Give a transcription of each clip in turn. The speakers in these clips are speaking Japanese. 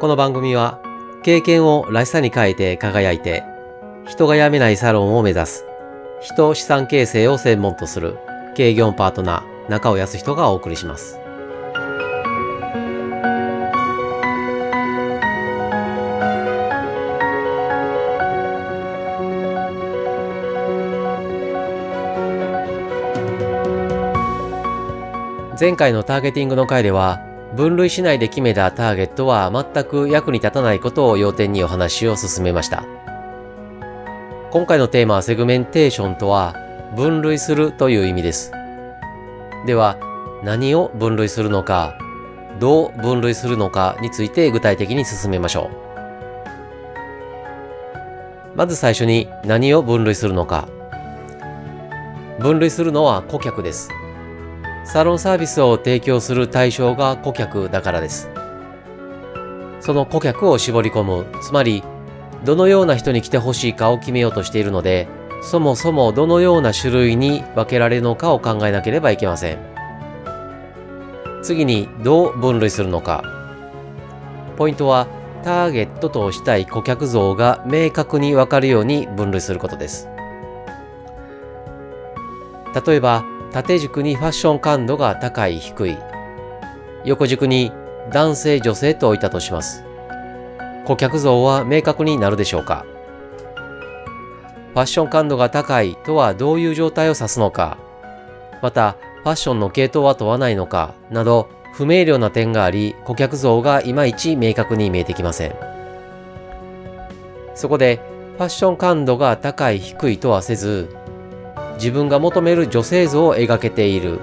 この番組は経験をらしさに変えて輝いて人が辞めないサロンを目指す人資産形成を専門とする経業パートナー中尾康人がお送りします。前回のターゲティングの回では分類しないで決めたターゲットは全く役に立たないことを要点にお話を進めました。今回のテーマはセグメンテーションとは分類するという意味です。では何を分類するのか、どう分類するのかについて具体的に進めましょう。まず最初に何を分類するのか。分類するのは顧客です。サロンサービスを提供する対象が顧客だからです。その顧客を絞り込む、つまり、どのような人に来てほしいかを決めようとしているので、そもそもどのような種類に分けられるのかを考えなければいけません。次に、どう分類するのか。ポイントは、ターゲットとしたい顧客像が明確にわかるように分類することです。例えば、縦軸にファッション感度が高い低い。横軸に男性女性と置いたとします。顧客像は明確になるでしょうか。ファッション感度が高いとはどういう状態を指すのか。またファッションの系統は問わないのか。など不明瞭な点があり顧客像がいまいち明確に見えてきません。そこでファッション感度が高い低いとはせず自分が求める女性像を描けている。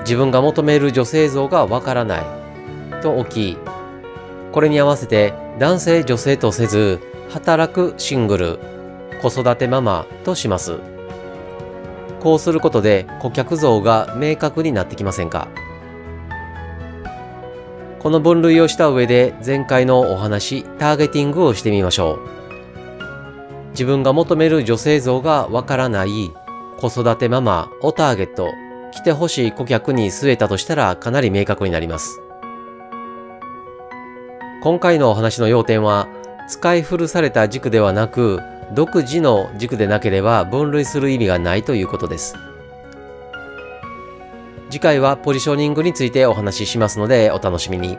自分が求める女性像がわからない。と置きこれに合わせて男性女性とせず働くシングル子育てママとします。こうすることで顧客像が明確になってきませんか。この分類をした上で前回のお話ターゲティングをしてみましょう。自分が求める女性像がわからない子育てママをターゲット、来てほしい顧客に据えたとしたらかなり明確になります。今回のお話の要点は、使い古された軸ではなく、独自の軸でなければ分類する意味がないということです。次回はポジショニングについてお話ししますのでお楽しみに。